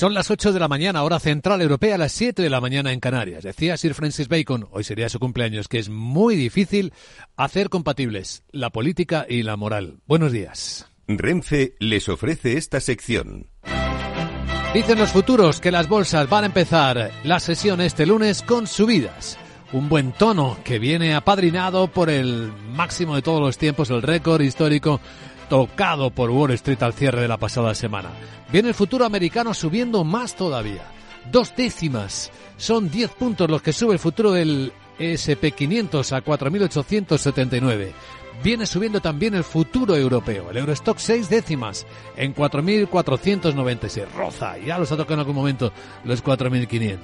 Son las 8 de la mañana, hora central europea, las 7 de la mañana en Canarias. Decía Sir Francis Bacon, hoy sería su cumpleaños, que es muy difícil hacer compatibles la política y la moral. Buenos días. Renfe les ofrece esta sección. Dicen los futuros que las bolsas van a empezar la sesión este lunes con subidas. Un buen tono que viene apadrinado por el máximo de todos los tiempos, el récord histórico tocado por Wall Street al cierre de la pasada semana. Viene el futuro americano subiendo más todavía. Dos décimas. Son 10 puntos los que sube el futuro del SP500 a 4.879. Viene subiendo también el futuro europeo, el Eurostock seis décimas en 4.496. Roza, ya los ha tocado en algún momento los 4.500.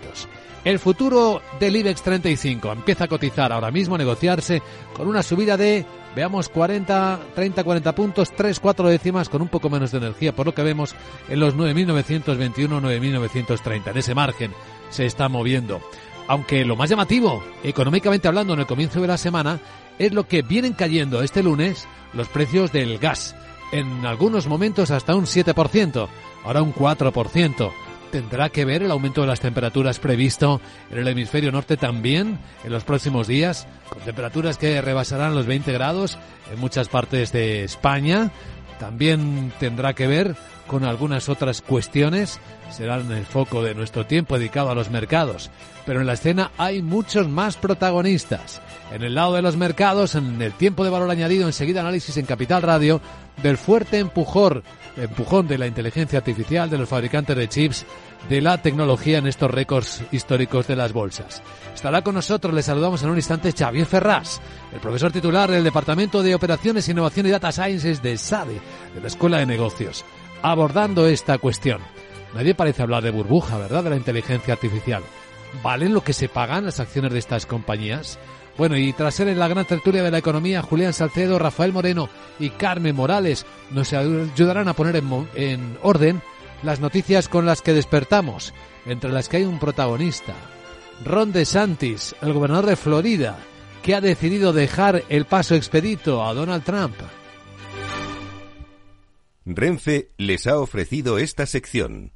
El futuro del IBEX 35 empieza a cotizar ahora mismo, a negociarse con una subida de, veamos, 40, 30, 40 puntos, 3, 4 décimas con un poco menos de energía, por lo que vemos en los 9.921, 9.930. En ese margen se está moviendo. Aunque lo más llamativo, económicamente hablando, en el comienzo de la semana, es lo que vienen cayendo este lunes los precios del gas. En algunos momentos hasta un 7%, ahora un 4% tendrá que ver el aumento de las temperaturas previsto en el hemisferio norte también en los próximos días, con temperaturas que rebasarán los 20 grados en muchas partes de España. También tendrá que ver con algunas otras cuestiones, serán el foco de nuestro tiempo dedicado a los mercados. Pero en la escena hay muchos más protagonistas. En el lado de los mercados, en el tiempo de valor añadido, enseguida análisis en Capital Radio, del fuerte empujón, empujón de la inteligencia artificial, de los fabricantes de chips, de la tecnología en estos récords históricos de las bolsas. Estará con nosotros, le saludamos en un instante, Xavier Ferraz, el profesor titular del Departamento de Operaciones, Innovación y Data Sciences de SADE, de la Escuela de Negocios, abordando esta cuestión. Nadie parece hablar de burbuja, ¿verdad?, de la inteligencia artificial. ¿Valen lo que se pagan las acciones de estas compañías? Bueno, y tras ser en la gran tertulia de la economía, Julián Salcedo, Rafael Moreno y Carmen Morales nos ayudarán a poner en, en orden las noticias con las que despertamos, entre las que hay un protagonista. Ron DeSantis, el gobernador de Florida, que ha decidido dejar el paso expedito a Donald Trump. Renfe les ha ofrecido esta sección.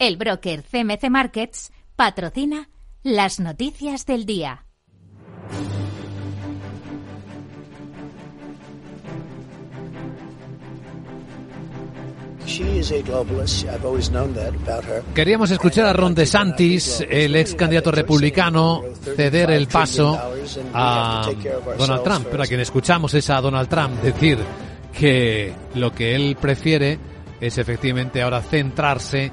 El broker CMC Markets patrocina las noticias del día. Queríamos escuchar a Ron DeSantis, el ex candidato republicano, ceder el paso a Donald Trump, pero a quien escuchamos es a Donald Trump decir que lo que él prefiere es efectivamente ahora centrarse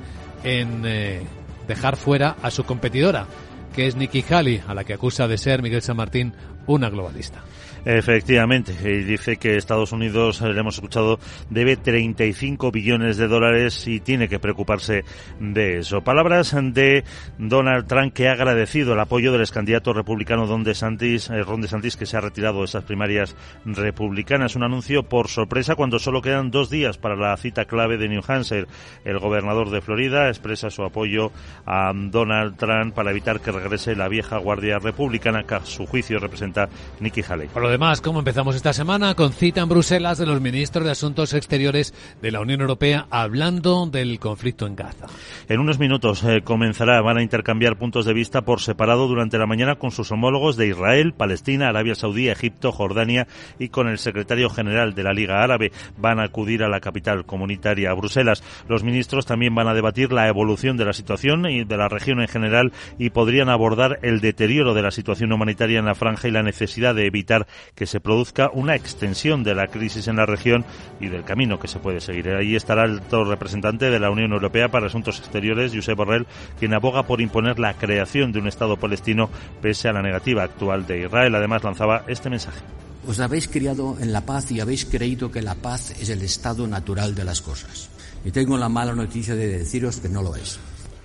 en eh, dejar fuera a su competidora, que es Nikki Haley, a la que acusa de ser Miguel San Martín una globalista. Efectivamente, y dice que Estados Unidos, eh, le hemos escuchado, debe 35 billones de dólares y tiene que preocuparse de eso. Palabras de Donald Trump que ha agradecido el apoyo del ex candidato republicano Don DeSantis, eh, Ron DeSantis, que se ha retirado de esas primarias republicanas. Un anuncio por sorpresa cuando solo quedan dos días para la cita clave de New Hampshire. El gobernador de Florida expresa su apoyo a Donald Trump para evitar que regrese la vieja guardia republicana que a su juicio representa Nikki Haley además, ¿cómo empezamos esta semana? Con cita en Bruselas de los ministros de Asuntos Exteriores de la Unión Europea hablando del conflicto en Gaza. En unos minutos eh, comenzará, van a intercambiar puntos de vista por separado durante la mañana con sus homólogos de Israel, Palestina, Arabia Saudí, Egipto, Jordania y con el secretario general de la Liga Árabe. Van a acudir a la capital comunitaria, a Bruselas. Los ministros también van a debatir la evolución de la situación y de la región en general y podrían abordar el deterioro de la situación humanitaria en la franja y la necesidad de evitar que se produzca una extensión de la crisis en la región y del camino que se puede seguir. Ahí estará el alto representante de la Unión Europea para Asuntos Exteriores, Josep Borrell, quien aboga por imponer la creación de un Estado palestino pese a la negativa actual de Israel. Además, lanzaba este mensaje. Os habéis criado en la paz y habéis creído que la paz es el estado natural de las cosas Y tengo la mala noticia de deciros que no lo es.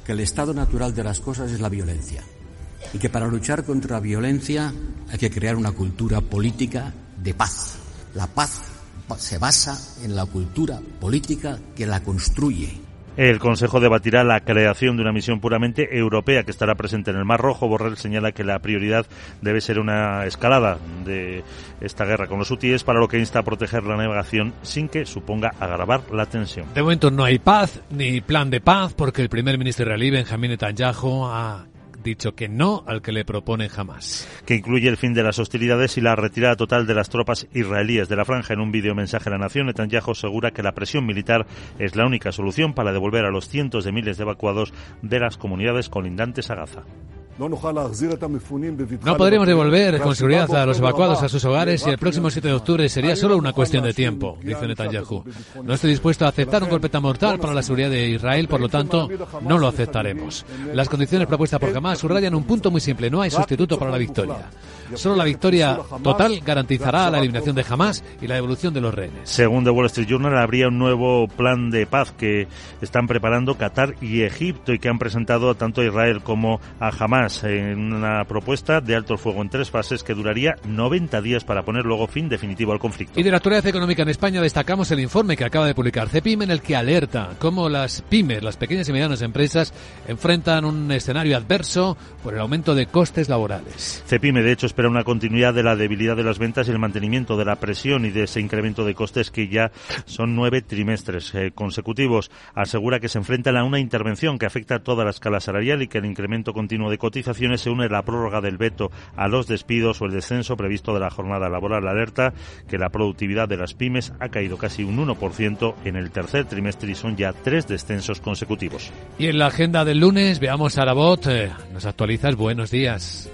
Que el estado natural de las cosas es la violencia. Y que para luchar contra la violencia hay que crear una cultura política de paz. La paz se basa en la cultura política que la construye el Consejo debatirá la creación de una misión puramente europea que estará presente en el Mar Rojo. Borrell señala que la prioridad debe ser una escalada de esta guerra con los hutíes, para lo que insta a proteger la navegación sin que suponga agravar la tensión. De momento no hay paz ni plan de paz porque el primer ministro israelí Benjamín Netanyahu ha dicho que no al que le propone jamás. Que incluye el fin de las hostilidades y la retirada total de las tropas israelíes de la franja. En un vídeo mensaje a la nación, Netanyahu asegura que la presión militar es la única solución para devolver a los cientos de miles de evacuados de las comunidades colindantes a Gaza. No podremos devolver con seguridad a los evacuados a sus hogares y el próximo 7 de octubre sería solo una cuestión de tiempo, dice Netanyahu. No estoy dispuesto a aceptar un golpe tan mortal para la seguridad de Israel, por lo tanto, no lo aceptaremos. Las condiciones propuestas por Hamas subrayan un punto muy simple, no hay sustituto para la victoria. Solo la victoria total garantizará la eliminación de Hamas y la devolución de los rehenes. Según The Wall Street Journal, habría un nuevo plan de paz que están preparando Qatar y Egipto y que han presentado tanto a Israel como a Hamas en una propuesta de alto fuego en tres fases que duraría 90 días para poner luego fin definitivo al conflicto. Y de la actualidad económica en España destacamos el informe que acaba de publicar CEPIM en el que alerta cómo las pymes, las pequeñas y medianas empresas, enfrentan un escenario adverso por el aumento de costes laborales. CEPIME, de hecho, espera una continuidad de la debilidad de las ventas y el mantenimiento de la presión y de ese incremento de costes que ya son nueve trimestres eh, consecutivos. Asegura que se enfrentan a una intervención que afecta a toda la escala salarial y que el incremento continuo de se une la prórroga del veto a los despidos o el descenso previsto de la jornada laboral. Alerta que la productividad de las pymes ha caído casi un 1% en el tercer trimestre y son ya tres descensos consecutivos. Y en la agenda del lunes veamos a Arabot. Eh, nos actualizas. Buenos días.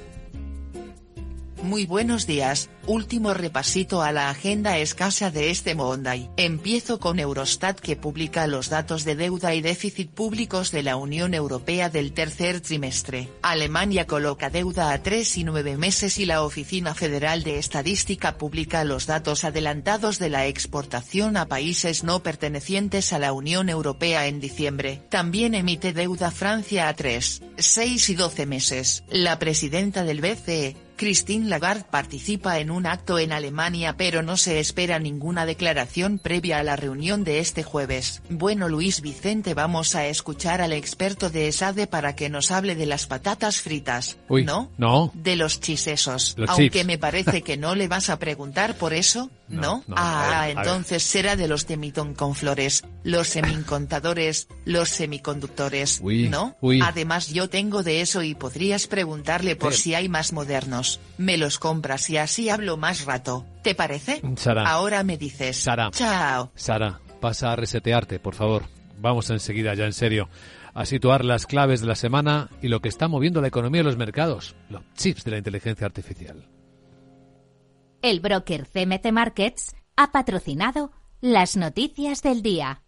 Muy buenos días, último repasito a la agenda escasa de este Monday. Empiezo con Eurostat que publica los datos de deuda y déficit públicos de la Unión Europea del tercer trimestre. Alemania coloca deuda a tres y nueve meses y la Oficina Federal de Estadística publica los datos adelantados de la exportación a países no pertenecientes a la Unión Europea en diciembre. También emite deuda Francia a tres, seis y doce meses. La presidenta del BCE, Christine Lagarde participa en un acto en Alemania pero no se espera ninguna declaración previa a la reunión de este jueves. Bueno Luis Vicente vamos a escuchar al experto de ESADE para que nos hable de las patatas fritas. ¿No? No. De los chisesos. Aunque me parece que no le vas a preguntar por eso, ¿no? ah, entonces será de los de mitón con flores, los semicontadores, los semiconductores, ¿no? Además yo tengo de eso y podrías preguntarle por si hay más modernos. Me los compras y así hablo más rato. ¿Te parece? Sara. Ahora me dices. Sara. Chao. Sara, pasa a resetearte, por favor. Vamos enseguida, ya en serio, a situar las claves de la semana y lo que está moviendo la economía y los mercados, los chips de la inteligencia artificial. El broker CMC Markets ha patrocinado las noticias del día.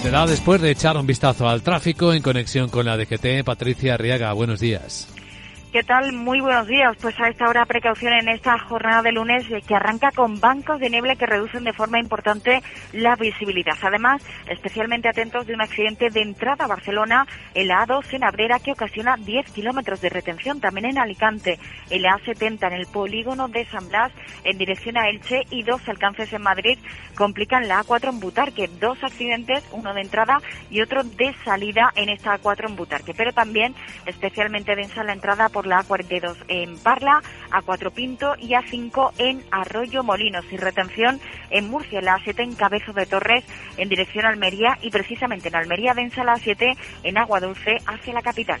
Será después de echar un vistazo al tráfico en conexión con la DGT. Patricia Arriaga, buenos días. ¿Qué tal? Muy buenos días. Pues a esta hora precaución en esta jornada de lunes eh, que arranca con bancos de niebla que reducen de forma importante la visibilidad. Además, especialmente atentos de un accidente de entrada a Barcelona en la A2 en Abrera que ocasiona 10 kilómetros de retención. También en Alicante, en la A70 en el polígono de San Blas en dirección a Elche y dos alcances en Madrid complican la A4 en Butarque. Dos accidentes, uno de entrada y otro de salida en esta A4 en Butarque. Pero también especialmente densa la entrada por la A42 en Parla, A4 Pinto y A5 en Arroyo Molinos y retención en Murcia, la A7 en Cabezo de Torres en dirección a Almería y precisamente en Almería densa la A7 en Agua Dulce hacia la capital.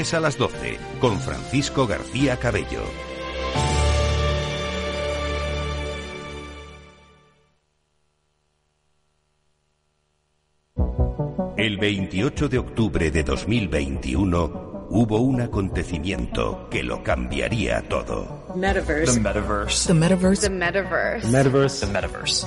a las 12, con Francisco García Cabello. El 28 de octubre de 2021 hubo un acontecimiento que lo cambiaría todo. Metaverse. The metaverse. The metaverse. The metaverse. Metaverse. The metaverse.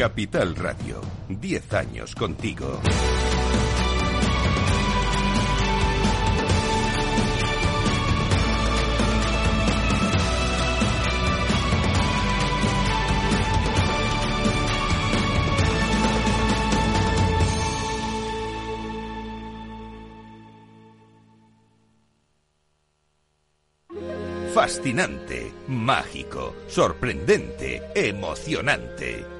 Capital Radio, 10 años contigo. Fascinante, mágico, sorprendente, emocionante.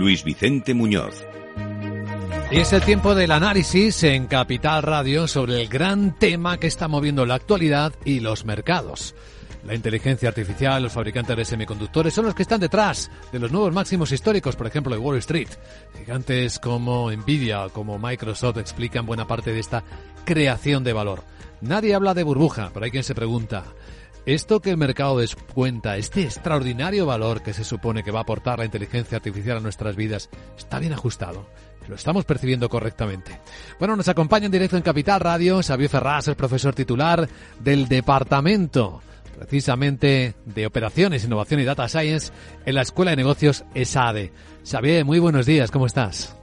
Luis Vicente Muñoz. Y es el tiempo del análisis en Capital Radio sobre el gran tema que está moviendo la actualidad y los mercados. La inteligencia artificial, los fabricantes de semiconductores son los que están detrás de los nuevos máximos históricos, por ejemplo, de Wall Street. Gigantes como Nvidia o como Microsoft explican buena parte de esta creación de valor. Nadie habla de burbuja, pero hay quien se pregunta, ¿esto que el mercado descuenta, este extraordinario valor que se supone que va a aportar la inteligencia artificial a nuestras vidas, está bien ajustado? ¿Lo estamos percibiendo correctamente? Bueno, nos acompaña en directo en Capital Radio Xavier Ferraz, el profesor titular del Departamento precisamente de Operaciones, Innovación y Data Science en la Escuela de Negocios ESADE. Xavier, muy buenos días, ¿cómo estás?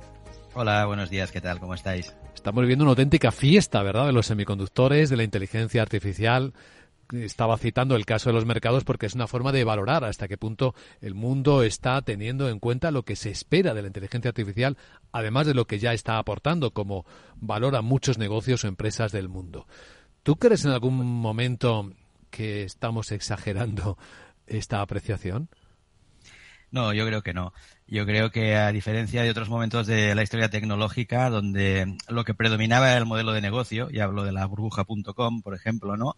Hola, buenos días, ¿qué tal? ¿Cómo estáis? Estamos viviendo una auténtica fiesta, ¿verdad?, de los semiconductores, de la inteligencia artificial. Estaba citando el caso de los mercados porque es una forma de valorar hasta qué punto el mundo está teniendo en cuenta lo que se espera de la inteligencia artificial, además de lo que ya está aportando como valor a muchos negocios o empresas del mundo. ¿Tú crees en algún momento que estamos exagerando esta apreciación? No, yo creo que no. Yo creo que a diferencia de otros momentos de la historia tecnológica, donde lo que predominaba era el modelo de negocio, y hablo de la burbuja.com, por ejemplo, ¿no?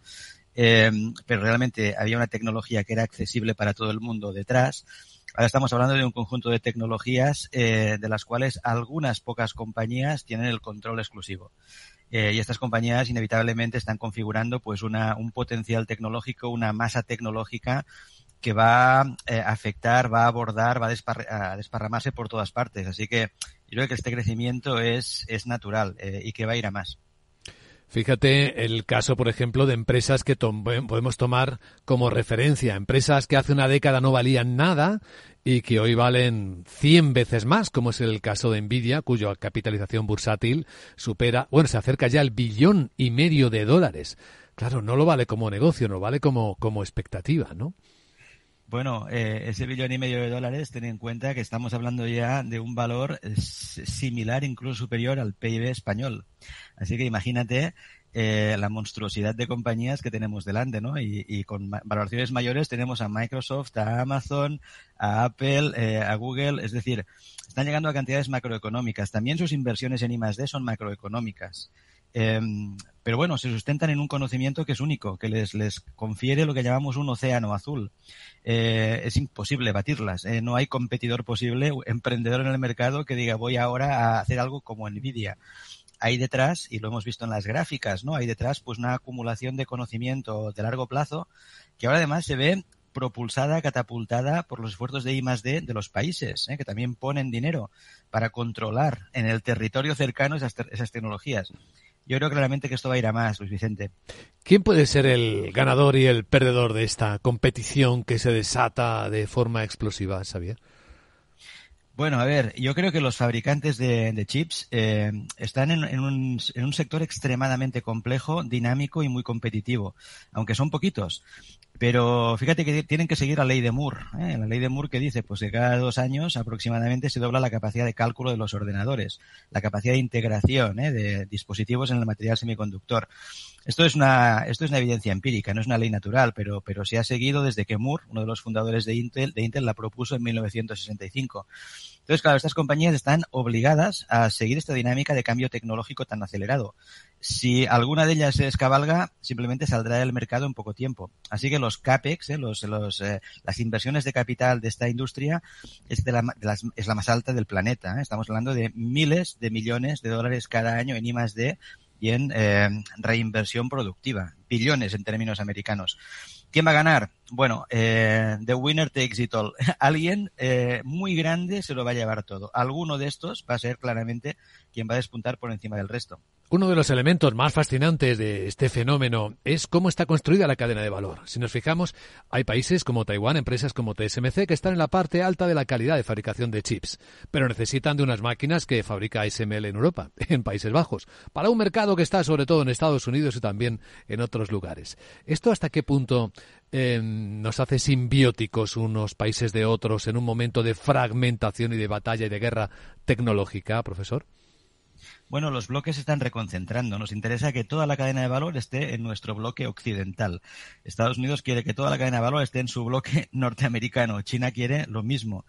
Eh, pero realmente había una tecnología que era accesible para todo el mundo detrás. Ahora estamos hablando de un conjunto de tecnologías eh, de las cuales algunas pocas compañías tienen el control exclusivo. Eh, y estas compañías inevitablemente están configurando pues una, un potencial tecnológico, una masa tecnológica que va eh, a afectar, va a abordar, va a, despar- a desparramarse por todas partes. Así que yo creo que este crecimiento es, es natural eh, y que va a ir a más. Fíjate el caso, por ejemplo, de empresas que podemos tomar como referencia. Empresas que hace una década no valían nada y que hoy valen 100 veces más, como es el caso de Nvidia, cuya capitalización bursátil supera, bueno, se acerca ya al billón y medio de dólares. Claro, no lo vale como negocio, no vale como, como expectativa, ¿no? Bueno, eh, ese billón y medio de dólares, ten en cuenta que estamos hablando ya de un valor eh, similar, incluso superior al PIB español. Así que imagínate eh, la monstruosidad de compañías que tenemos delante, ¿no? Y, con valoraciones mayores tenemos a Microsoft, a Amazon, a Apple, eh, a Google, es decir, están llegando a cantidades macroeconómicas. También sus inversiones en I+D son macroeconómicas. Em, pero bueno, se sustentan en un conocimiento que es único, que les, les confiere lo que llamamos un océano azul. Eh, es imposible batirlas. Eh, no hay competidor posible, emprendedor en el mercado que diga voy ahora a hacer algo como Nvidia. Hay detrás, y lo hemos visto en las gráficas, ¿no? Hay detrás pues una acumulación de conocimiento de largo plazo que ahora además se ve propulsada, catapultada por los esfuerzos de I de los países, ¿eh? que también ponen dinero para controlar en el territorio cercano esas, esas tecnologías. Yo creo claramente que esto va a ir a más, Luis Vicente. ¿Quién puede ser el ganador y el perdedor de esta competición que se desata de forma explosiva, Xavier? Bueno, a ver, yo creo que los fabricantes de, chips eh, están en, un, en, un, sector extremadamente complejo, dinámico y muy competitivo, aunque son poquitos. Pero fíjate que tienen que seguir la ley de Moore. ¿eh? La ley de Moore que dice pues que cada dos años aproximadamente se dobla la capacidad de cálculo de los ordenadores, la capacidad de integración ¿eh? de dispositivos en el material semiconductor. Esto es una esto es una evidencia empírica, no es una ley natural, pero pero se ha seguido desde que Moore, uno de los fundadores de Intel, de Intel la propuso en 1965. Entonces, claro, estas compañías están obligadas a seguir esta dinámica de cambio tecnológico tan acelerado. Si alguna de ellas se descabalga, simplemente saldrá del mercado en poco tiempo. Así que los CAPEX, eh, eh, las inversiones de capital de esta industria, es, la, más alta del planeta. ¿eh? Estamos hablando de miles de millones de dólares cada año en I+D y en reinversión productiva. Billones en términos americanos. ¿Quién va a ganar? Bueno, eh, the winner takes it all. Alguien eh, muy grande se lo va a llevar todo. Alguno de estos va a ser claramente quien va a despuntar por encima del resto. Uno de los elementos más fascinantes de este fenómeno es cómo está construida la cadena de valor. Si nos fijamos, hay países como Taiwán, empresas como TSMC, que están en la parte alta de la calidad de fabricación de chips, pero necesitan de unas máquinas que fabrica ASML en Europa, en Países Bajos, para un mercado que está sobre todo en Estados Unidos y también en otros lugares. ¿Esto hasta qué punto eh, nos hace simbióticos unos países de otros en un momento de fragmentación y de batalla y de guerra tecnológica, profesor? Bueno, los bloques se están reconcentrando. Nos interesa que toda la cadena de valor esté en nuestro bloque occidental. Estados Unidos quiere que toda la cadena de valor esté en su bloque norteamericano. China quiere lo mismo.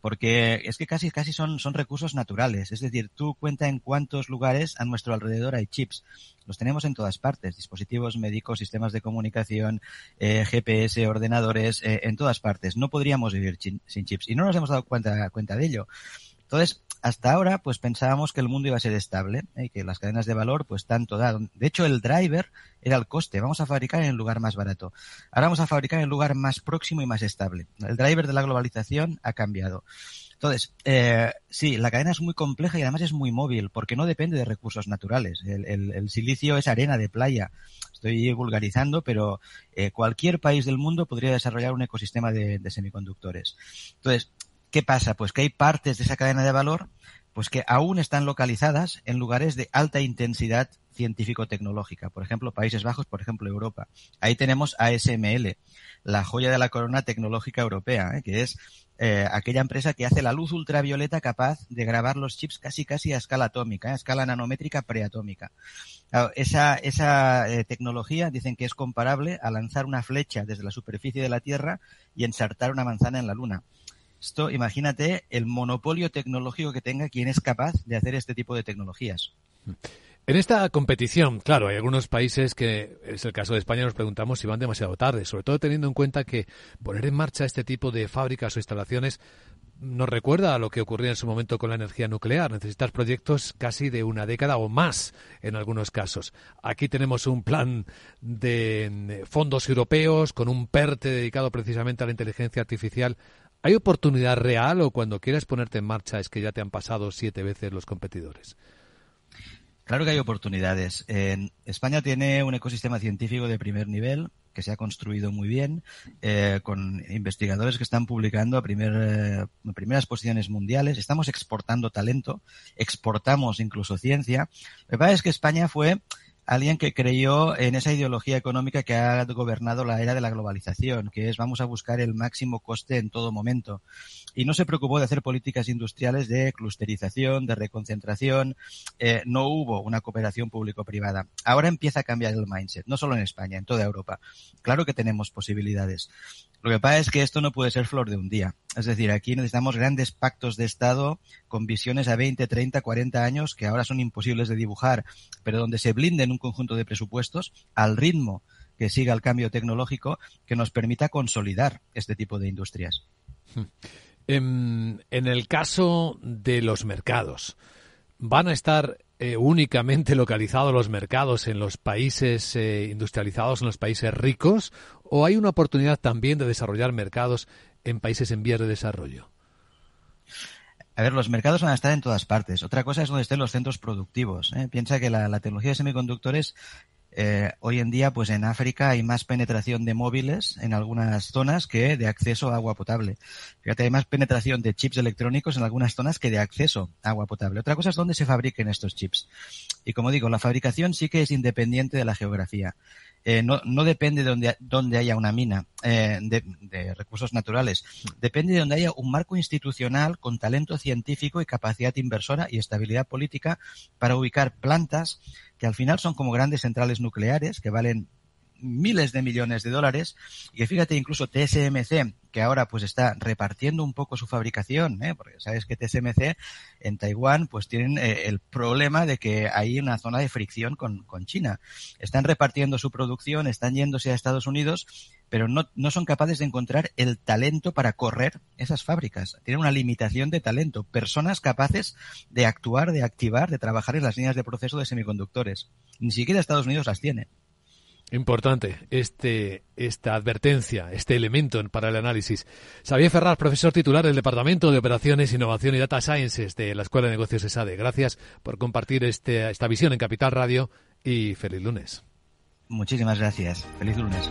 Porque es que casi, casi son, son recursos naturales. Es decir, tú cuenta en cuántos lugares a nuestro alrededor hay chips. Los tenemos en todas partes. Dispositivos médicos, sistemas de comunicación, eh, GPS, ordenadores, eh, en todas partes. No podríamos vivir sin chips. Y no nos hemos dado cuenta, cuenta de ello. Entonces, hasta ahora, pues pensábamos que el mundo iba a ser estable ¿eh? y que las cadenas de valor, pues tanto da. De hecho, el driver era el coste. Vamos a fabricar en el lugar más barato. Ahora vamos a fabricar en el lugar más próximo y más estable. El driver de la globalización ha cambiado. Entonces, eh, sí, la cadena es muy compleja y además es muy móvil porque no depende de recursos naturales. El, silicio es arena de playa. Estoy vulgarizando, pero eh, cualquier país del mundo podría desarrollar un ecosistema de, de semiconductores. Entonces, ¿Qué pasa? Pues que hay partes de esa cadena de valor pues que aún están localizadas en lugares de alta intensidad científico-tecnológica. Por ejemplo, Países Bajos, por ejemplo, Europa. Ahí tenemos ASML, la joya de la corona tecnológica europea, ¿eh? que es eh, aquella empresa que hace la luz ultravioleta capaz de grabar los chips casi casi a escala atómica, ¿eh? a escala nanométrica preatómica. esa esa tecnología dicen que es comparable a lanzar una flecha desde la superficie de la Tierra y ensartar una manzana en la Luna. Esto, imagínate el monopolio tecnológico que tenga quien es capaz de hacer este tipo de tecnologías. En esta competición, claro, hay algunos países que, es el caso de España, nos preguntamos si van demasiado tarde, sobre todo teniendo en cuenta que poner en marcha este tipo de fábricas o instalaciones nos recuerda a lo que ocurría en su momento con la energía nuclear. Necesitas proyectos casi de una década o más en algunos casos. Aquí tenemos un plan de fondos europeos con un PERTE dedicado precisamente a la inteligencia artificial ¿Hay oportunidad real o cuando quieras ponerte en marcha es que ya te han pasado siete veces los competidores? Claro que hay oportunidades. España tiene un ecosistema científico de primer nivel que se ha construido muy bien, eh, con investigadores que están publicando a eh, primeras posiciones mundiales. Estamos exportando talento, exportamos incluso ciencia. Lo que pasa es que España fue alguien que creyó en esa ideología económica que ha gobernado la era de la globalización, que es vamos a buscar el máximo coste en todo momento. Y no se preocupó de hacer políticas industriales de clusterización, de reconcentración. Eh, no hubo una cooperación público-privada. Ahora empieza a cambiar el mindset, no solo en España, en toda Europa. Claro que tenemos posibilidades. Lo que pasa es que esto no puede ser flor de un día. Es decir, aquí necesitamos grandes pactos de Estado con visiones a 20, 30, 40 años que ahora son imposibles de dibujar, pero donde se blinden un conjunto de presupuestos al ritmo que siga el cambio tecnológico que nos permita consolidar este tipo de industrias. En, el caso de los mercados, ¿van a estar eh, únicamente localizados los mercados en los países eh, industrializados, en los países ricos, o hay una oportunidad también de desarrollar mercados en países en vías de desarrollo? A ver, los mercados van a estar en todas partes. Otra cosa es donde estén los centros productivos. ¿eh? Piensa que la, tecnología de semiconductores eh, hoy en día, pues en África hay más penetración de móviles en algunas zonas que de acceso a agua potable. Fíjate, hay más penetración de chips electrónicos en algunas zonas que de acceso a agua potable. Otra cosa es dónde se fabriquen estos chips. Y como digo, la fabricación sí que es independiente de la geografía. Eh, no, no, depende de donde, haya una mina eh, de, de, recursos naturales. Depende de donde haya un marco institucional con talento científico y capacidad inversora y estabilidad política para ubicar plantas que al final son como grandes centrales nucleares que valen miles de millones de dólares y fíjate incluso TSMC que ahora pues está repartiendo un poco su fabricación, ¿eh? porque sabes que TSMC en Taiwán pues tienen eh, el problema de que hay una zona de fricción con, con China. Están repartiendo su producción, están yéndose a Estados Unidos, pero no, no son capaces de encontrar el talento para correr esas fábricas. Tienen una limitación de talento, personas capaces de actuar, de activar, de trabajar en las líneas de proceso de semiconductores. Ni siquiera Estados Unidos las tiene. Importante este, esta advertencia, este elemento para el análisis. Xavier Ferraz, profesor titular del Departamento de Operaciones, Innovación y Data Sciences de la Escuela de Negocios ESADE. Gracias por compartir este, esta visión en Capital Radio y feliz lunes. Muchísimas gracias. Feliz lunes.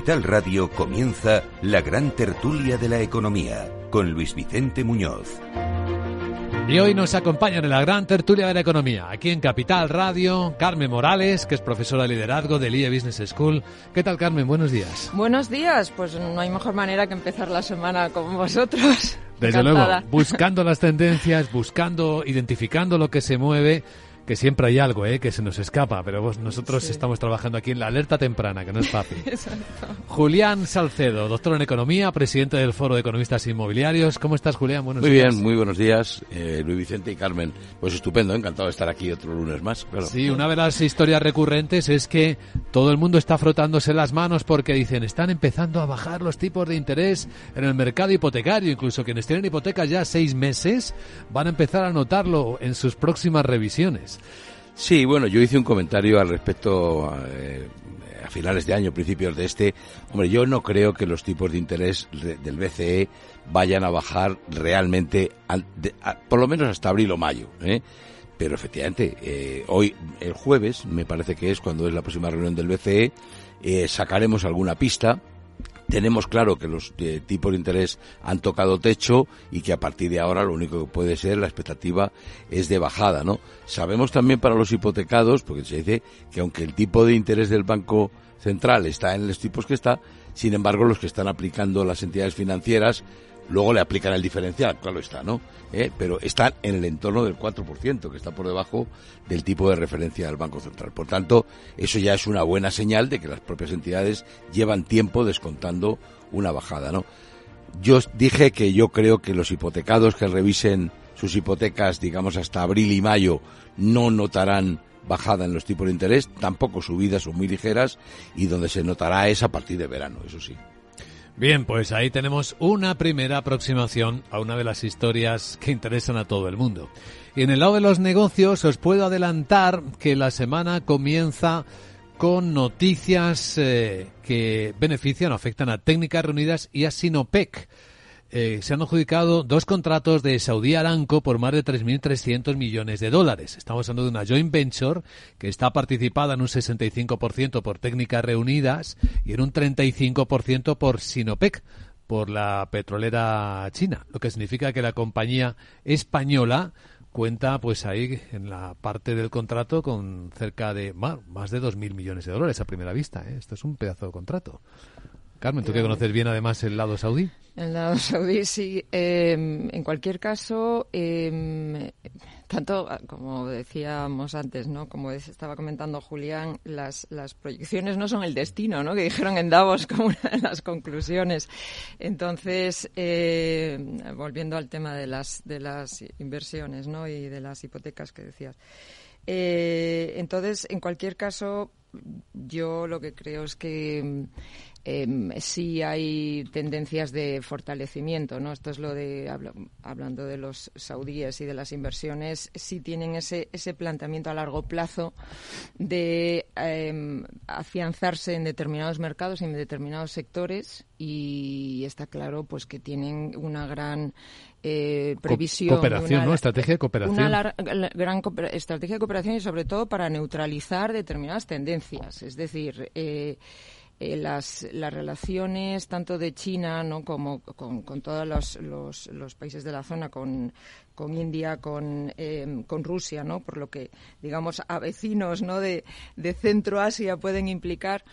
Capital Radio comienza la gran tertulia de la economía con Luis Vicente Muñoz. Y hoy nos acompañan en la gran tertulia de la economía, aquí en Capital Radio, Carmen Morales, que es profesora de liderazgo del IE Business School. ¿Qué tal, Carmen? Buenos días. Buenos días. Pues no hay mejor manera que empezar la semana con vosotros. Desde luego, buscando las tendencias, buscando, identificando lo que se mueve que siempre hay algo ¿eh? que se nos escapa, pero nosotros estamos trabajando aquí en la alerta temprana, que no es fácil. Julián Salcedo, doctor en Economía, presidente del Foro de Economistas Inmobiliarios. ¿Cómo estás, Julián? Buenos muy bien, muy buenos días, eh, Luis Vicente y Carmen. Pues estupendo, encantado de estar aquí otro lunes más. Sí, una de las historias recurrentes es que todo el mundo está frotándose las manos porque dicen, están empezando a bajar los tipos de interés en el mercado hipotecario. Incluso quienes tienen hipotecas ya seis meses van a empezar a notarlo en sus próximas revisiones. Sí, bueno, yo hice un comentario al respecto eh, a finales de año, principios de este. Hombre, yo no creo que los tipos de interés del BCE vayan a bajar realmente, por lo menos hasta abril o mayo. ¿eh? Pero efectivamente, eh, hoy, el jueves, me parece que es cuando es la próxima reunión del BCE, sacaremos alguna pista tenemos claro que los eh, tipos de interés han tocado techo y que a partir de ahora lo único que puede ser la expectativa es de bajada, ¿no? Sabemos también para los hipotecados, porque se dice que aunque el tipo de interés del Banco Central está en los tipos que está, sin embargo los que están aplicando las entidades financieras luego le aplican el diferencial, claro está, ¿no? ¿Eh? Pero están en el entorno del 4%, que está por debajo del tipo de referencia del Banco Central. Por tanto, eso ya es una buena señal de que las propias entidades llevan tiempo descontando una bajada, ¿no? Yo dije que yo creo que los hipotecados que revisen sus hipotecas, digamos, hasta abril y mayo, no notarán bajada en los tipos de interés, tampoco subidas o muy ligeras, y donde se notará es a partir de verano, eso sí. Bien, pues ahí tenemos una primera aproximación a una de las historias que interesan a todo el mundo. Y en el lado de los negocios os puedo adelantar que la semana comienza con noticias eh, que benefician o afectan a Técnicas Reunidas y a Sinopec. Eh, se han adjudicado dos contratos de Saudí Aramco por más de 3.300 millones de dólares. Estamos hablando de una joint venture que está participada en un 65% por técnicas reunidas y en un 35% por Sinopec, por la petrolera china, lo que significa que la compañía española cuenta pues ahí en la parte del contrato con cerca de más de 2.000 millones de dólares a primera vista. ¿eh? Esto es un pedazo de contrato. Carmen, tú que conoces bien además el lado saudí. El lado saudí, sí. Em, en cualquier caso, em, tanto como decíamos antes, ¿no? Como estaba comentando Julián, las, las proyecciones no son el destino, ¿no? Que dijeron en Davos como una de las conclusiones. Entonces, eh, volviendo al tema de las, de las inversiones, ¿no? Y de las hipotecas que decías. Eh, entonces, en cualquier caso, yo lo que creo es que eh, sí hay tendencias de fortalecimiento, ¿no? Esto es lo de, hablando de los saudíes y de las inversiones, sí tienen ese, ese planteamiento a largo plazo de em, afianzarse en determinados mercados y en determinados sectores y está claro pues que tienen una gran eh, previsión. Cooperación, ¿no? Estrategia de cooperación. Una gran estrategia de cooperación y sobre todo para neutralizar determinadas tendencias. Es decir, eh, eh, las, las relaciones tanto de China ¿no? como con, con todos los, los, los, países de la zona, con, con India, con, eh, con Rusia, ¿no? Por lo que, digamos, a vecinos, ¿no? De, de Centro Asia pueden implicar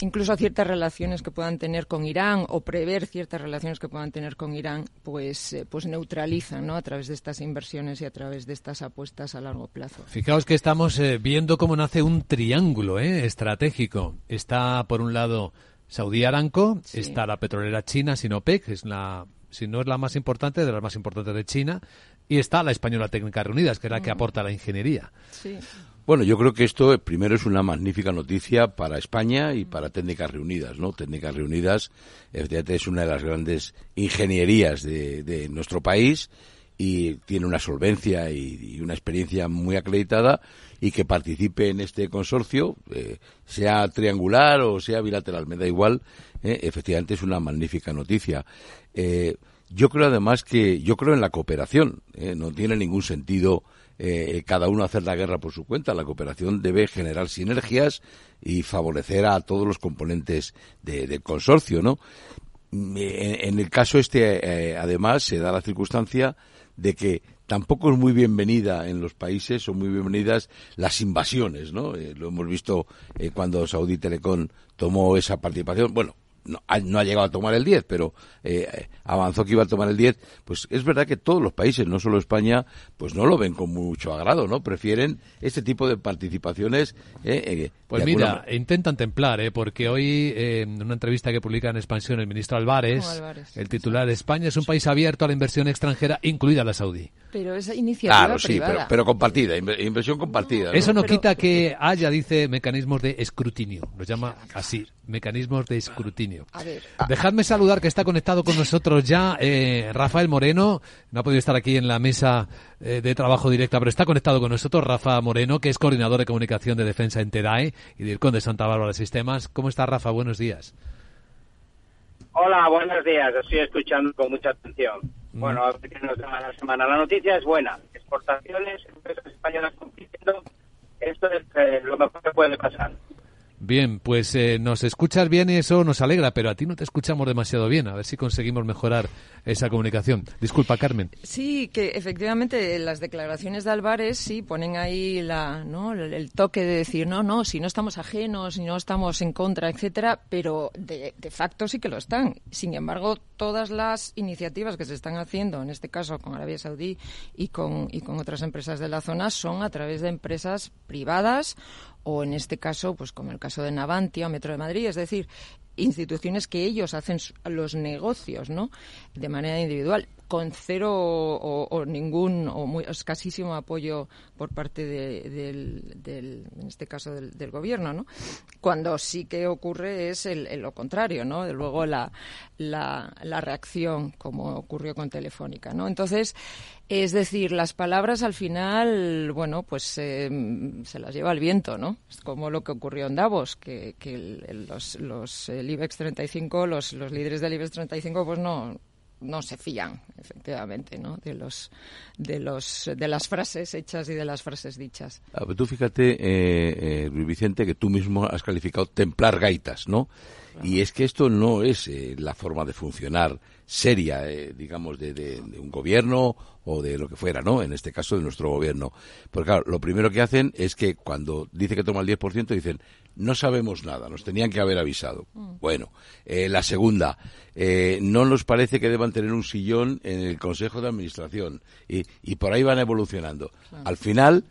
incluso ciertas relaciones que puedan tener con Irán o prever ciertas relaciones que puedan tener con Irán, pues, eh, pues neutralizan, ¿no? A través de estas inversiones y a través de estas apuestas a largo plazo. Fijaos que estamos eh, viendo cómo nace un triángulo ¿eh? estratégico. Está, por un lado, Saudí Aramco, está la petrolera china Sinopec, es la si no es la más importante, de las más importantes de China, y está la Española Técnica Reunidas, que es la que aporta la ingeniería. Bueno, yo creo que esto primero es una magnífica noticia para España y para Técnicas Reunidas, ¿no? Técnicas Reunidas, efectivamente, es una de las grandes ingenierías de, nuestro país y tiene una solvencia y, una experiencia muy acreditada y que participe en este consorcio, eh, sea triangular o sea bilateral, me da igual, eh, efectivamente es una magnífica noticia. Eh, yo creo además que yo creo en la cooperación. ¿eh? no tiene ningún sentido eh, cada uno hacer la guerra por su cuenta. La cooperación debe generar sinergias y favorecer a todos los componentes del consorcio, ¿no? En, el caso este, eh, además, se da la circunstancia de que tampoco es muy bienvenida en los países, son muy bienvenidas las invasiones, ¿no? lo hemos visto cuando Saudi Telecom tomó esa participación. Bueno, no ha, no ha, llegado a tomar el 10, pero eh, avanzó que iba a tomar el 10, pues es verdad que todos los países, no solo España, pues no lo ven con mucho agrado, ¿no? Prefieren este tipo de participaciones. Eh, eh pues mira, intentan templar, ¿eh? Porque hoy, eh, en una entrevista que publica en Expansión el ministro Álvarez, el titular, España es un país abierto a la inversión extranjera, incluida la saudí. Pero esa iniciativa Claro, sí, pero, compartida, inversión compartida. Eso no quita que haya, dice, mecanismos de escrutinio. Los llama así, mecanismos de escrutinio. Dejadme saludar que está conectado con nosotros ya eh, Rafael Moreno. No ha podido estar aquí en la mesa eh, de trabajo directa, pero está conectado con nosotros Rafa Moreno, que es coordinador de comunicación de defensa en TEDAE y del Conde Santa Bárbara de Sistemas. ¿Cómo está Rafa? Buenos días. Hola, buenos días. Estoy escuchando con mucha atención. Bueno, a ver qué nos da la semana. La noticia es buena. Exportaciones, empresas españolas compitiendo. Esto es eh, lo mejor que puede pasar. Bien, pues eh, nos escuchas bien y eso nos alegra, pero a ti no te escuchamos demasiado bien. A ver si conseguimos mejorar esa comunicación. Disculpa, Carmen. Sí, que efectivamente las declaraciones de Álvarez sí ponen ahí el toque de decir, no, no, si no estamos ajenos, si no estamos en contra, etcétera, pero de, de facto sí que lo están. Sin embargo, todas las iniciativas que se están haciendo, en este caso con Arabia Saudí y con, y con otras empresas de la zona, son a través de empresas privadas o en este caso, pues como el caso de Navantia o Metro de Madrid, es decir, instituciones que ellos hacen los negocios, ¿no? De manera individual con cero o, ningún o muy escasísimo apoyo por parte del, en este caso del, gobierno, ¿no? Cuando sí que ocurre es el, lo contrario, ¿no? De luego la, la, reacción, como ocurrió con Telefónica, ¿no? Entonces, es decir, las palabras al final, bueno, pues em, se las lleva el viento, ¿no? Es como lo que ocurrió en Davos, que, los, los el IBEX 35, los, los líderes del IBEX 35, pues no no se fían, efectivamente, ¿no? De los, de los, de las frases hechas y de las frases dichas. Ah, tú fíjate, eh, eh, Luis Vicente, que tú mismo has calificado templar gaitas, ¿no? Y es que esto no es eh, la forma de funcionar seria, eh, digamos, de, un gobierno o de lo que fuera, ¿no? En este caso de nuestro gobierno. Porque claro, lo primero que hacen es que cuando dice que toma el 10% dicen, no sabemos nada, nos tenían que haber avisado. Mm. Bueno, eh, la segunda, no nos parece que deban tener un sillón en el Consejo de Administración. Y, y por ahí van evolucionando. Al final,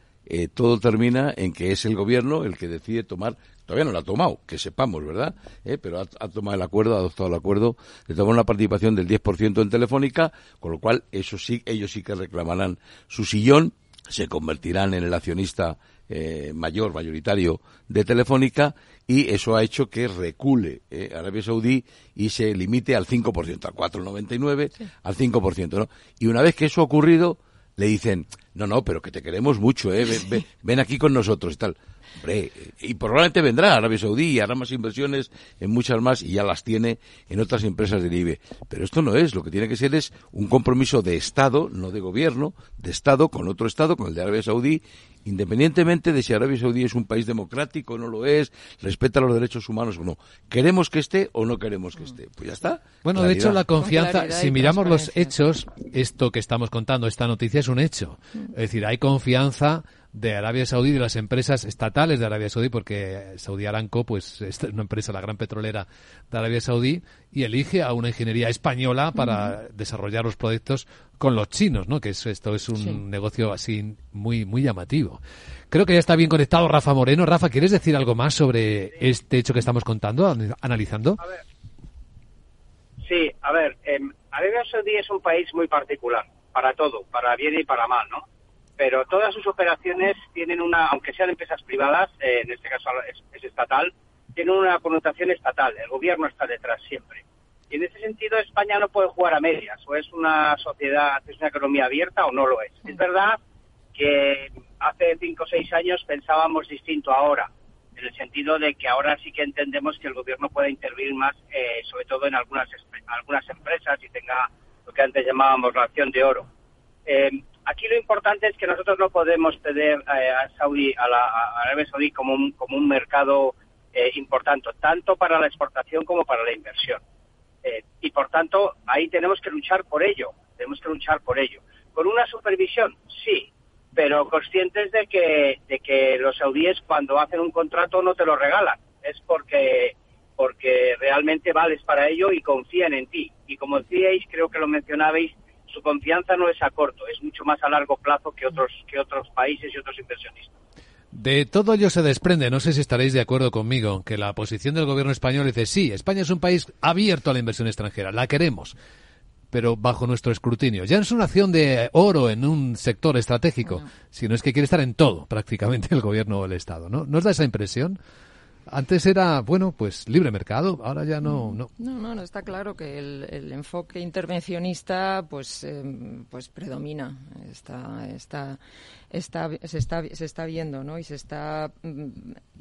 todo termina en que es el gobierno el que decide tomar Todavía no lo ha tomado, que sepamos, ¿verdad? Eh, pero ha, tomado el acuerdo, ha adoptado el acuerdo de tomar una participación del 10% en Telefónica, con lo cual eso sí, ellos sí que reclamarán su sillón, se convertirán en el accionista eh, mayor, mayoritario de Telefónica y eso ha hecho que recule eh, Arabia Saudí y se limite al 5%, al 4,99, al 5%, ¿no? Y una vez que eso ha ocurrido, le dicen, no, no, pero que te queremos mucho, ¿eh? ven, ven aquí con nosotros y tal. Hombre, y probablemente vendrá Arabia Saudí y hará más inversiones en muchas más y ya las tiene en otras empresas del IBE. Pero esto no es, lo que tiene que ser es un compromiso de Estado, no de gobierno, de Estado con otro Estado, con el de Arabia Saudí, independientemente de si Arabia Saudí es un país democrático o no lo es, respeta los derechos humanos o no. ¿Queremos que esté o no queremos que esté? Pues ya está. Bueno, de hecho, la confianza, si miramos los hechos, esto que estamos contando, esta noticia es un hecho. Es decir, hay confianza de Arabia Saudí, de las empresas estatales de Arabia Saudí, porque Saudi Aramco pues, es una empresa, la gran petrolera de Arabia Saudí, y elige a una ingeniería española para desarrollar los proyectos con los chinos, ¿no? Que esto es un negocio así muy, muy llamativo. Creo que ya está bien conectado Rafa Moreno. Rafa, ¿quieres decir algo más sobre este hecho que estamos contando, analizando? A ver. Sí, a ver, em, Arabia Saudí es un país muy particular, para todo, para bien y para mal, ¿no? Pero todas sus operaciones tienen una, aunque sean empresas privadas, eh, en este caso es, estatal, tienen una connotación estatal. El gobierno está detrás siempre. Y en ese sentido España no puede jugar a medias. O es una sociedad, es una economía abierta o no lo es. Es verdad que hace cinco o seis años pensábamos distinto ahora, en el sentido de que ahora sí que entendemos que el gobierno puede intervenir más, eh, sobre todo en algunas, algunas empresas y tenga lo que antes llamábamos la acción de oro. Eh, Aquí lo importante es que nosotros no podemos tener eh, a Saudi, a la Arabia Saudí como un, como un mercado eh, importante, tanto para la exportación como para la inversión. Eh, y por tanto, ahí tenemos que luchar por ello, tenemos que luchar por ello. ¿Con una supervisión? Sí, pero conscientes de que, de que los saudíes cuando hacen un contrato no te lo regalan, es porque porque realmente vales para ello y confían en ti. Y como decíais, creo que lo mencionabais, su confianza no es a corto, es mucho más a largo plazo que otros, que otros países y otros inversionistas. De todo ello se desprende, no sé si estaréis de acuerdo conmigo, que la posición del gobierno español dice, sí, España es un país abierto a la inversión extranjera, la queremos, pero bajo nuestro escrutinio. Ya no es una acción de oro en un sector estratégico, sino es que quiere estar en todo, prácticamente, el gobierno o el Estado, ¿no? ¿Nos da esa impresión? Antes era, bueno, pues libre mercado, ahora ya no. No, no, no, no está claro que el, enfoque intervencionista pues, em, pues predomina. Está, está, está, se, está, se está viendo ¿no? y se está mm,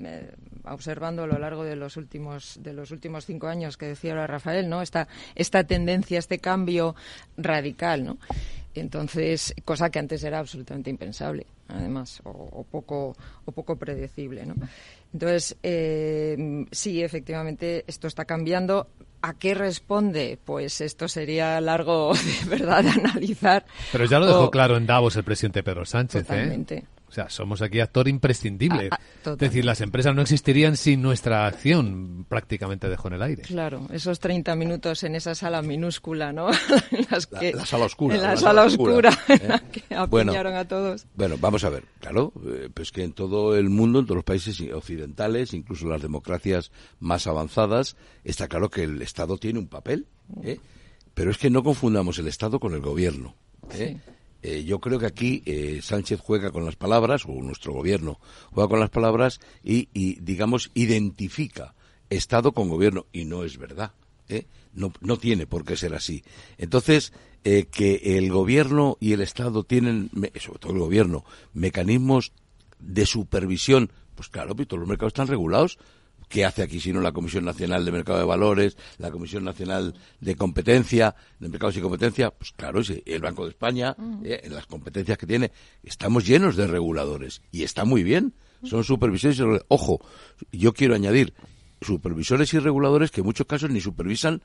eh, observando a lo largo de los últimos, de los últimos cinco años que decía ahora Rafael, ¿no? esta, esta tendencia, este cambio radical. ¿no? Entonces, cosa que antes era absolutamente impensable, además, o, poco, o poco predecible, ¿no? Entonces, eh, sí, efectivamente, esto está cambiando. ¿A qué responde? Pues esto sería largo de verdad de analizar. Pero ya lo dejó claro en Davos el presidente Pedro Sánchez. ¿eh? O sea, somos aquí actor imprescindible. Ah, ah, es decir, las empresas no existirían sin nuestra acción, prácticamente dejó en el aire. Claro, esos 30 minutos en esa sala minúscula, ¿no? en la, sala oscura. En la, sala, oscura, en la ¿eh? que apiñaron a todos. Bueno, vamos a ver, claro, eh, pues que en todo el mundo, en todos los países occidentales, incluso las democracias más avanzadas, está claro que el Estado tiene un papel, ¿eh? Pero es que no confundamos el Estado con el gobierno. ¿eh? Sí. Eh, yo creo que aquí eh, Sánchez juega con las palabras, o nuestro gobierno juega con las palabras y, digamos, identifica Estado con gobierno. Y no es verdad. ¿eh? No, no tiene por qué ser así. Entonces, que el gobierno y el Estado tienen, sobre todo el gobierno, mecanismos de supervisión, pues claro, todos los mercados están regulados ¿Qué hace aquí sino la Comisión Nacional de Mercado de Valores, la Comisión Nacional de Competencia, de Mercados y Competencia? Pues claro, el Banco de España, eh, en las competencias que tiene, estamos llenos de reguladores y está muy bien. Son supervisores y Ojo, yo quiero añadir, supervisores y reguladores que en muchos casos ni supervisan,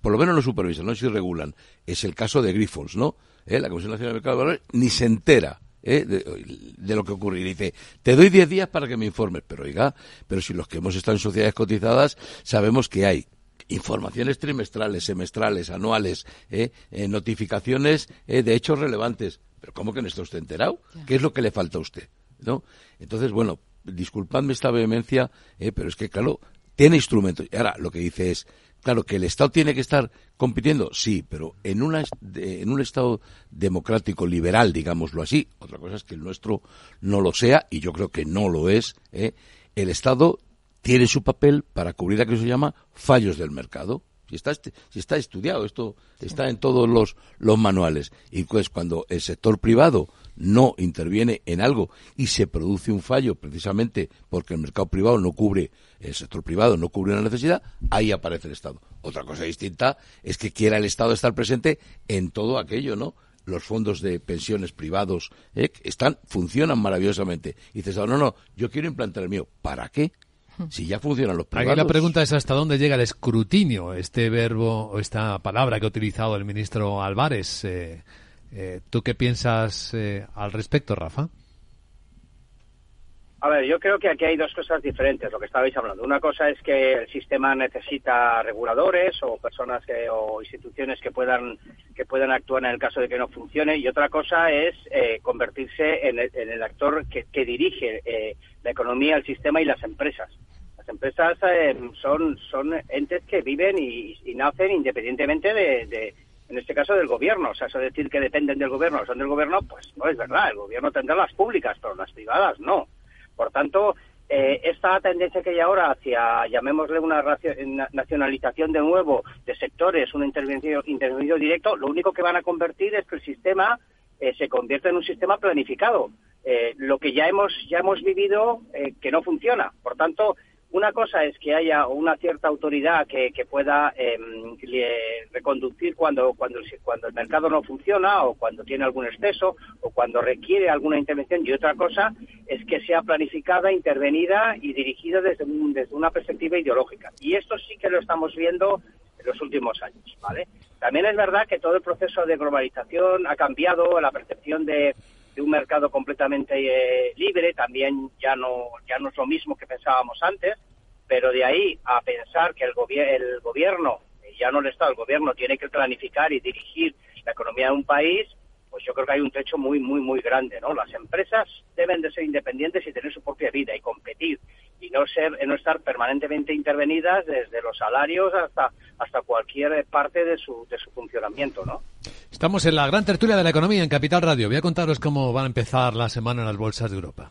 por lo menos no supervisan, no si regulan. Es el caso de Grifols, ¿no? Eh, la Comisión Nacional de Mercado de Valores ni se entera ¿eh? de, lo que ocurre. Y dice, te doy 10 días para que me informes. Pero oiga, pero si los que hemos estado en sociedades cotizadas sabemos que hay informaciones trimestrales, semestrales, anuales, ¿eh? Eh, notificaciones de hechos relevantes. Pero ¿cómo que no está usted enterado? ¿Qué es lo que le falta a usted? ¿No? Entonces, bueno, disculpadme esta vehemencia, pero es que, claro, tiene instrumentos. Y ahora lo que dice es, Claro, que el Estado tiene que estar compitiendo, sí, pero en, una, en un Estado democrático, liberal, digámoslo así, otra cosa es que el nuestro no lo sea, y yo creo que no lo es, ¿eh? el Estado tiene su papel para cubrir aquello que se llama fallos del mercado. Si está, si está estudiado, esto está en todos los, manuales. Y pues cuando el sector privado no interviene en algo y se produce un fallo precisamente porque el mercado privado no cubre, el sector privado no cubre una necesidad, ahí aparece el Estado. Otra cosa distinta es que quiera el Estado estar presente en todo aquello, ¿no? Los fondos de pensiones privados ¿eh? están, funcionan maravillosamente. Y dices, no, no, yo quiero implantar el mío. ¿Para qué? Si ya funcionan los privados. Aquí la pregunta es hasta dónde llega el escrutinio, este verbo o esta palabra que ha utilizado el ministro Álvarez. Eh, eh, ¿Tú qué piensas eh, al respecto, Rafa? A ver, yo creo que aquí hay dos cosas diferentes, lo que estabais hablando. Una cosa es que el sistema necesita reguladores o personas que, o instituciones que puedan que puedan actuar en el caso de que no funcione y otra cosa es eh, convertirse en el, actor que, dirige la economía, el sistema y las empresas. Las empresas son son entes que viven y, nacen independientemente de en este caso del gobierno. O sea, eso decir que dependen del gobierno son del gobierno, pues no es verdad. El gobierno tendrá las públicas, pero las privadas no. Por tanto, eh, esta tendencia que hay ahora hacia, llamémosle una nacionalización de nuevo de sectores, un intervención, intervención directo, lo único que van a convertir es que el sistema eh, se convierta en un sistema planificado. Eh, lo que ya hemos, ya hemos vivido que no funciona. Por tanto, una cosa es que haya una cierta autoridad que, pueda em, reconducir cuando, cuando, el mercado no funciona o cuando tiene algún exceso o cuando requiere alguna intervención y otra cosa es que sea planificada, intervenida y dirigida desde, desde una perspectiva ideológica. Y esto sí que lo estamos viendo en los últimos años, ¿vale? También es verdad que todo el proceso de globalización ha cambiado la percepción de, de un mercado completamente eh, libre, también ya no, ya no es lo mismo que pensábamos antes, pero de ahí a pensar que el, el gobierno, ya no el Estado, el gobierno tiene que planificar y dirigir la economía de un país, pues yo creo que hay un techo muy, muy, muy grande, ¿no? Las empresas deben de ser independientes y tener su propia vida y competir y no ser, no estar permanentemente intervenidas desde los salarios hasta, hasta cualquier parte de su, de su funcionamiento, ¿no? Estamos en la gran tertulia de la economía en Capital Radio. Voy a contaros cómo va a empezar la semana en las bolsas de Europa.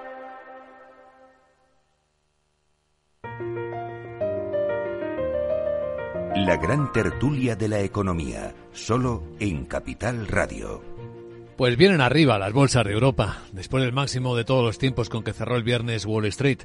La gran tertulia de la economía, solo en Capital Radio. Pues vienen arriba las bolsas de Europa, después del máximo de todos los tiempos con que cerró el viernes Wall Street.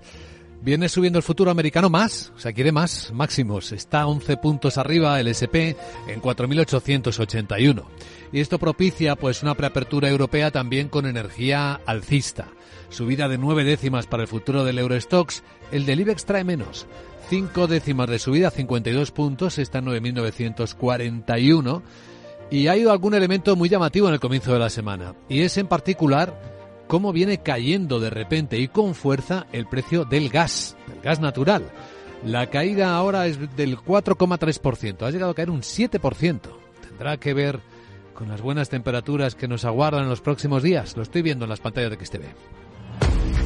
Viene subiendo el futuro americano más, o sea, quiere más máximos. Está 11 puntos arriba el SP en 4.881. Y esto propicia pues una preapertura europea también con energía alcista. Subida de 9 décimas para el futuro del Eurostox, el del IBEX trae menos. 5 décimas de subida, 52 puntos, está en 9.941. Y ha ido algún elemento muy llamativo en el comienzo de la semana. Y es en particular cómo viene cayendo de repente y con fuerza el precio del gas, del gas natural. La caída ahora es del 4,3%, ha llegado a caer un 7%. Tendrá que ver con las buenas temperaturas que nos aguardan en los próximos días. Lo estoy viendo en las pantallas de XTV.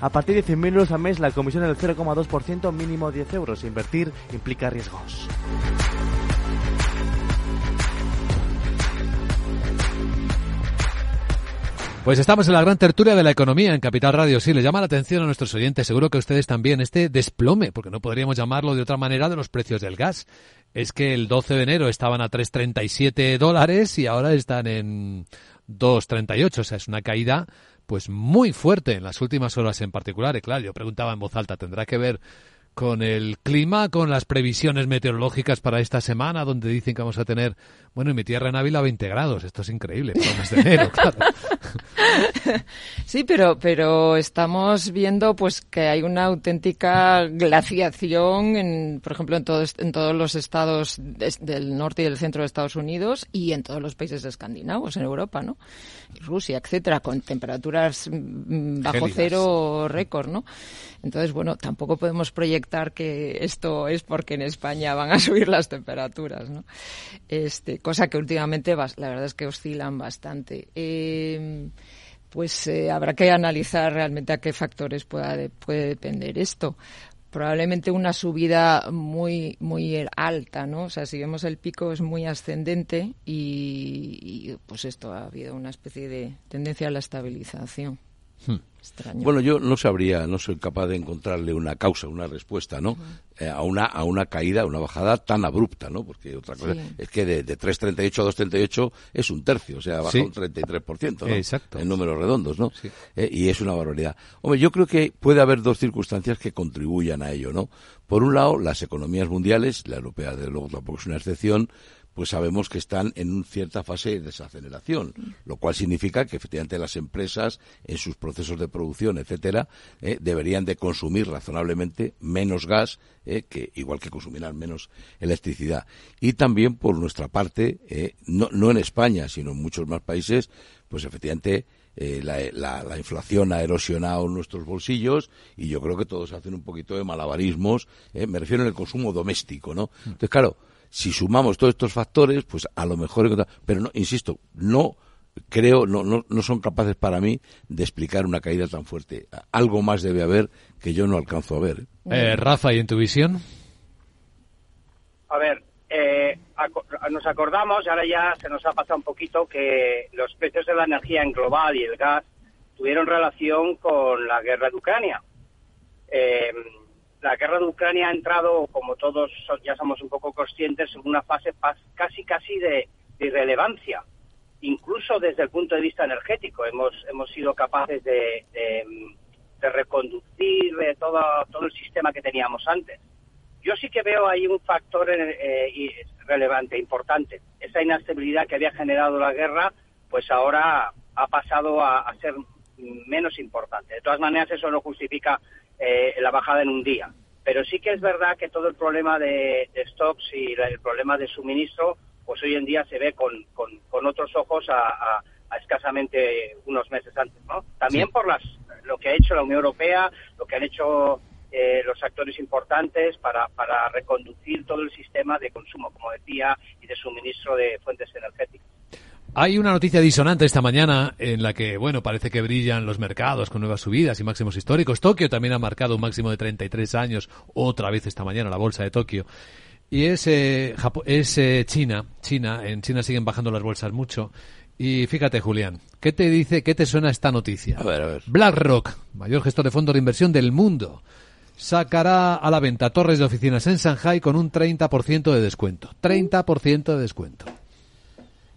A partir de 100.000 euros al mes, la comisión es del 0,2%, mínimo 10 euros. Invertir implica riesgos. Pues estamos en la gran tertulia de la economía en Capital Radio. Sí, le llama la atención a nuestros oyentes, seguro que a ustedes también, este desplome, porque no podríamos llamarlo de otra manera, de los precios del gas. Es que el 12 de enero estaban a 3,37 dólares y ahora están en 2,38. O sea, es una caída pues muy fuerte en las últimas horas en particular. Y claro, yo preguntaba en voz alta, ¿tendrá que ver con el clima, con las previsiones meteorológicas para esta semana, donde dicen que vamos a tener, bueno, en mi tierra en Ávila 20 grados. Esto es increíble, para el de enero, claro. Sí, pero, pero estamos viendo pues que hay una auténtica glaciación, en, por ejemplo, en todos, en todos los estados del norte y del centro de Estados Unidos y en todos los países escandinavos, en Europa, ¿no? Rusia, etcétera, con temperaturas mm, bajo Gélidas. cero récord, ¿no? Entonces, bueno, tampoco podemos proyectar que esto es porque en España van a subir las temperaturas, ¿no? Este, cosa que últimamente, la verdad es que oscilan bastante. Eh, pues eh, habrá que analizar realmente a qué factores pueda de- puede depender esto. Probablemente una subida muy muy alta, ¿no? O sea, si vemos el pico es muy ascendente y, y, pues esto ha habido una especie de tendencia a la estabilización. Hmm. Extraño. Bueno, yo no sabría, no soy capaz de encontrarle una causa, una respuesta, ¿no? Eh, a una a una caída, a una bajada tan abrupta, ¿no? Porque otra cosa Sí. es que de, de 3.38 a 2.38 es un tercio, o sea, baja Sí. un 33%, ¿no? Exacto. En números redondos, ¿no? Eh, y es una barbaridad. Hombre, yo creo que puede haber dos circunstancias que contribuyan a ello, ¿no? Por un lado, las economías mundiales, la europea desde luego tampoco es una excepción, pues sabemos que están en una cierta fase de desaceleración, lo cual significa que efectivamente las empresas en sus procesos de producción, etcétera, eh, deberían de consumir razonablemente menos gas, eh, que igual que consumirán menos electricidad. Y también por nuestra parte, eh, no, no en España, sino en muchos más países, pues efectivamente eh, la, la- la inflación ha erosionado nuestros bolsillos y yo creo que todos hacen un poquito de malabarismos, eh, me refiero en el consumo doméstico, ¿no? Entonces, claro, si sumamos todos estos factores, pues a lo mejor, pero no, insisto, no creo, no, no, no son capaces para mí de explicar una caída tan fuerte. Algo más debe haber que yo no alcanzo a ver. ¿eh? Eh, Rafa, ¿y en tu visión? A ver, eh, aco- nos acordamos, y ahora ya se nos ha pasado un poquito, que los precios de la energía en global y el gas tuvieron relación con la guerra de Ucrania. Eh, la guerra de Ucrania ha entrado, como todos ya somos un poco conscientes, en una fase casi casi de, irrelevancia, incluso desde el punto de vista energético. Hemos, hemos sido capaces de, de- de reconducir eh, todo, todo el sistema que teníamos antes. Yo sí que veo ahí un factor eh, y relevante, importante. Esa inestabilidad que había generado la guerra, pues ahora ha pasado a, ser menos importante. De todas maneras, eso no justifica eh, la bajada en un día. Pero sí que es verdad que todo el problema de, stocks y el problema de suministro, pues hoy en día se ve con, con, otros ojos a, escasamente unos meses antes, ¿no? También por las lo que ha hecho la Unión Europea, lo que han hecho eh, los actores importantes para, para reconducir todo el sistema de consumo, como decía, y de suministro de fuentes energéticas. Hay una noticia disonante esta mañana en la que, bueno, parece que brillan los mercados con nuevas subidas y máximos históricos. Tokio también ha marcado un máximo de 33 años, otra vez esta mañana, la bolsa de Tokio. Y es, eh, es eh, China. China. En China siguen bajando las bolsas mucho. Y fíjate, Julián, ¿qué te dice, qué te suena esta noticia? A ver, a ver. BlackRock, mayor gestor de fondos de inversión del mundo, sacará a la venta torres de oficinas en Shanghai con un 30% de descuento. 30% de descuento.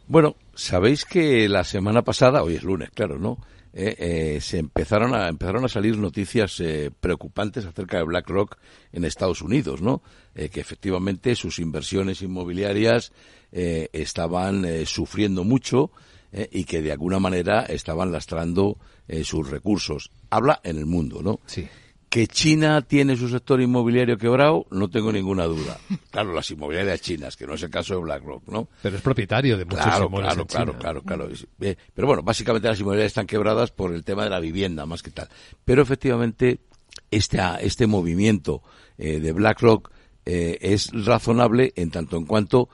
Bueno, sabéis que la semana pasada, hoy es lunes, claro, ¿no? Eh, eh, se empezaron a empezaron a salir noticias eh, preocupantes acerca de BlackRock en Estados Unidos, ¿no? que efectivamente sus inversiones inmobiliarias estaban sufriendo mucho y que de alguna manera estaban lastrando sus recursos. Habla en el mundo, ¿no? Sí. Que China tiene su sector inmobiliario quebrado, no tengo ninguna duda. Claro, las inmobiliarias chinas, que no es el caso de BlackRock, ¿no? Pero es propietario de muchos claro, claro, claro, claro, claro, Pero bueno, básicamente las inmobiliarias están quebradas por el tema de la vivienda, más que tal. Pero efectivamente, este, este movimiento eh, de BlackRock eh, es razonable en tanto en cuanto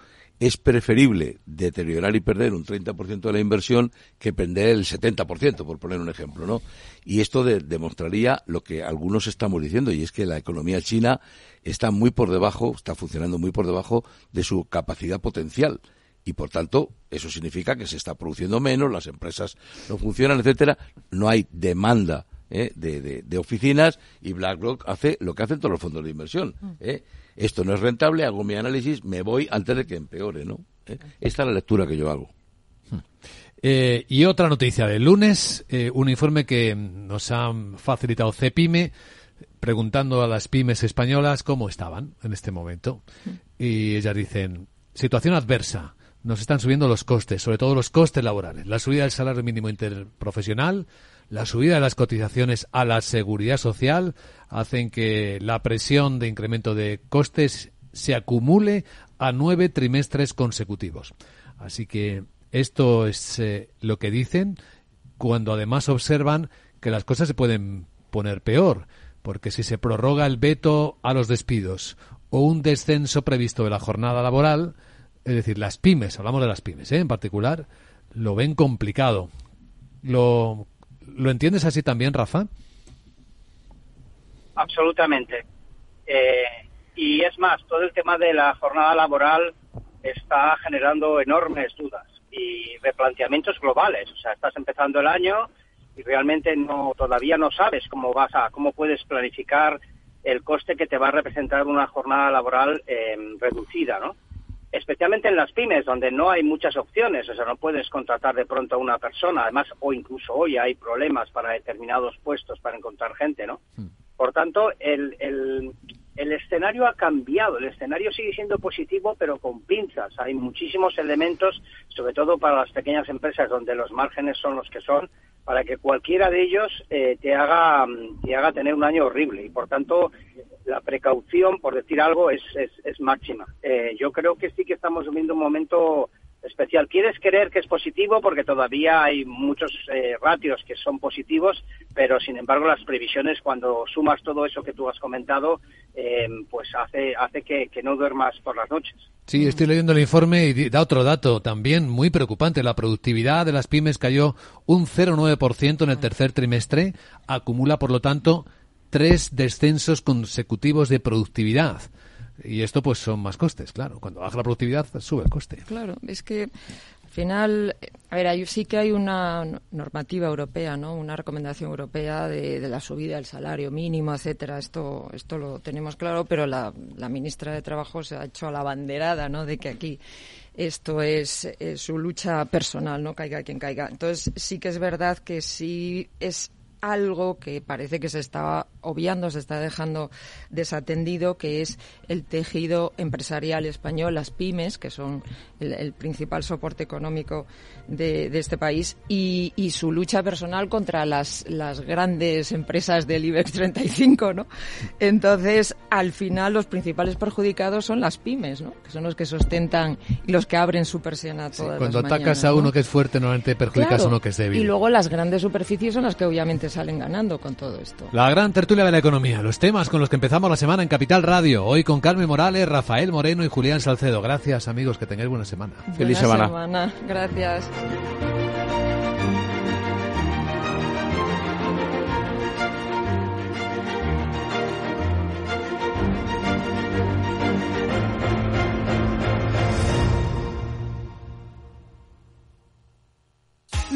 es preferible deteriorar y perder un 30% de la inversión que perder el 70%, por poner un ejemplo, ¿no? Y esto demostraría lo que algunos estamos diciendo, y es que la economía china está muy por debajo, está funcionando muy por debajo de su capacidad potencial. Y por tanto, eso significa que se está produciendo menos, las empresas no funcionan, etcétera, no hay demanda ¿eh? de, oficinas y BlackRock hace lo que hacen todos los fondos de inversión. ¿eh? Esto no es rentable, hago mi análisis, me voy antes de que empeore, ¿no? ¿Eh? Esta es la lectura que yo hago. Hmm. Eh, y otra noticia del lunes, eh, un informe que nos ha facilitado CEPIME preguntando a las pymes españolas cómo estaban en este momento. Y ellas dicen, situación adversa, nos están subiendo los costes, sobre todo los costes laborales, la subida del salario mínimo interprofesional, la subida de las cotizaciones a la seguridad social hacen que la presión de incremento de costes se acumule a nueve trimestres consecutivos. Así que esto es eh, lo que dicen cuando además observan que las cosas se pueden poner peor, porque si se prorroga el veto a los despidos o un descenso previsto de la jornada laboral, es decir, las pymes, hablamos de las pymes ¿eh? en particular, lo ven complicado. Lo ¿Lo entiendes así también, Rafa? Absolutamente. Eh, y es más, todo el tema de la jornada laboral está generando enormes dudas y replanteamientos globales. O sea, estás empezando el año y realmente no todavía no sabes cómo vas a cómo puedes planificar el coste que te va a representar una jornada laboral eh, reducida, ¿no? Especialmente en las pymes, donde no hay muchas opciones, o sea, no puedes contratar de pronto a una persona, además, o incluso hoy hay problemas para determinados puestos para encontrar gente, ¿no? Hmm. Por tanto, el, el, el escenario ha cambiado, el escenario sigue siendo positivo, pero con pinzas. Hay muchísimos elementos, sobre todo para las pequeñas empresas, donde los márgenes son los que son, para que cualquiera de ellos eh, te haga te haga tener un año horrible y por tanto la precaución por decir algo es, es, máxima eh, yo creo que sí que estamos viviendo un momento especial. Quieres creer que es positivo porque todavía hay muchos eh, ratios que son positivos, pero sin embargo las previsiones cuando sumas todo eso que tú has comentado, eh, pues hace, hace que, no duermas por las noches. Sí, estoy leyendo el informe y da otro dato también muy preocupante. La productividad de las pymes cayó un 0,9% en el tercer trimestre, acumula por lo tanto tres descensos consecutivos de productividad. Y esto pues son más costes, claro. Cuando baja la productividad sube el coste. Claro, es que al final, a ver, sí que hay una normativa europea, ¿no? Una recomendación europea de, la subida del salario mínimo, etcétera. Esto, esto lo tenemos claro, pero la, ministra de Trabajo se ha hecho a la banderada, ¿no? De que aquí esto es, su lucha personal, no caiga quien caiga. Entonces sí que es verdad que sí es algo que parece que se está obviando, se está dejando desatendido, que es el tejido empresarial español, las pymes, que son el, principal soporte económico de, este país, y, su lucha personal contra las, las grandes empresas del IBEX 35, ¿no? Entonces, al final, los principales perjudicados son las pymes, ¿no? Que son los que sustentan y los que abren su persiana todas Cuando atacas a uno que es fuerte, normalmente perjudicas a uno que es débil. Y luego las grandes superficies son las que obviamente salen ganando con todo esto. La gran tertulia de la economía, los temas con los que empezamos la semana en Capital Radio. Hoy con Carmen Morales, Rafael Moreno y Julián Salcedo. Gracias, amigos, que tengáis buena semana. Feliz semana. semana. Gracias.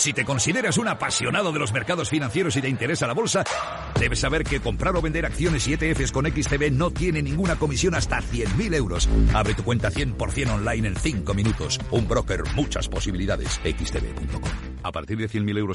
Si te consideras un apasionado de los mercados financieros y te interesa la bolsa, debes saber que comprar o vender acciones y ETFs con XTB no tiene ninguna comisión hasta 100.000 euros. Abre tu cuenta 100% online en 5 minutos. Un broker, muchas posibilidades. XTB.com. A partir de 100.000 euros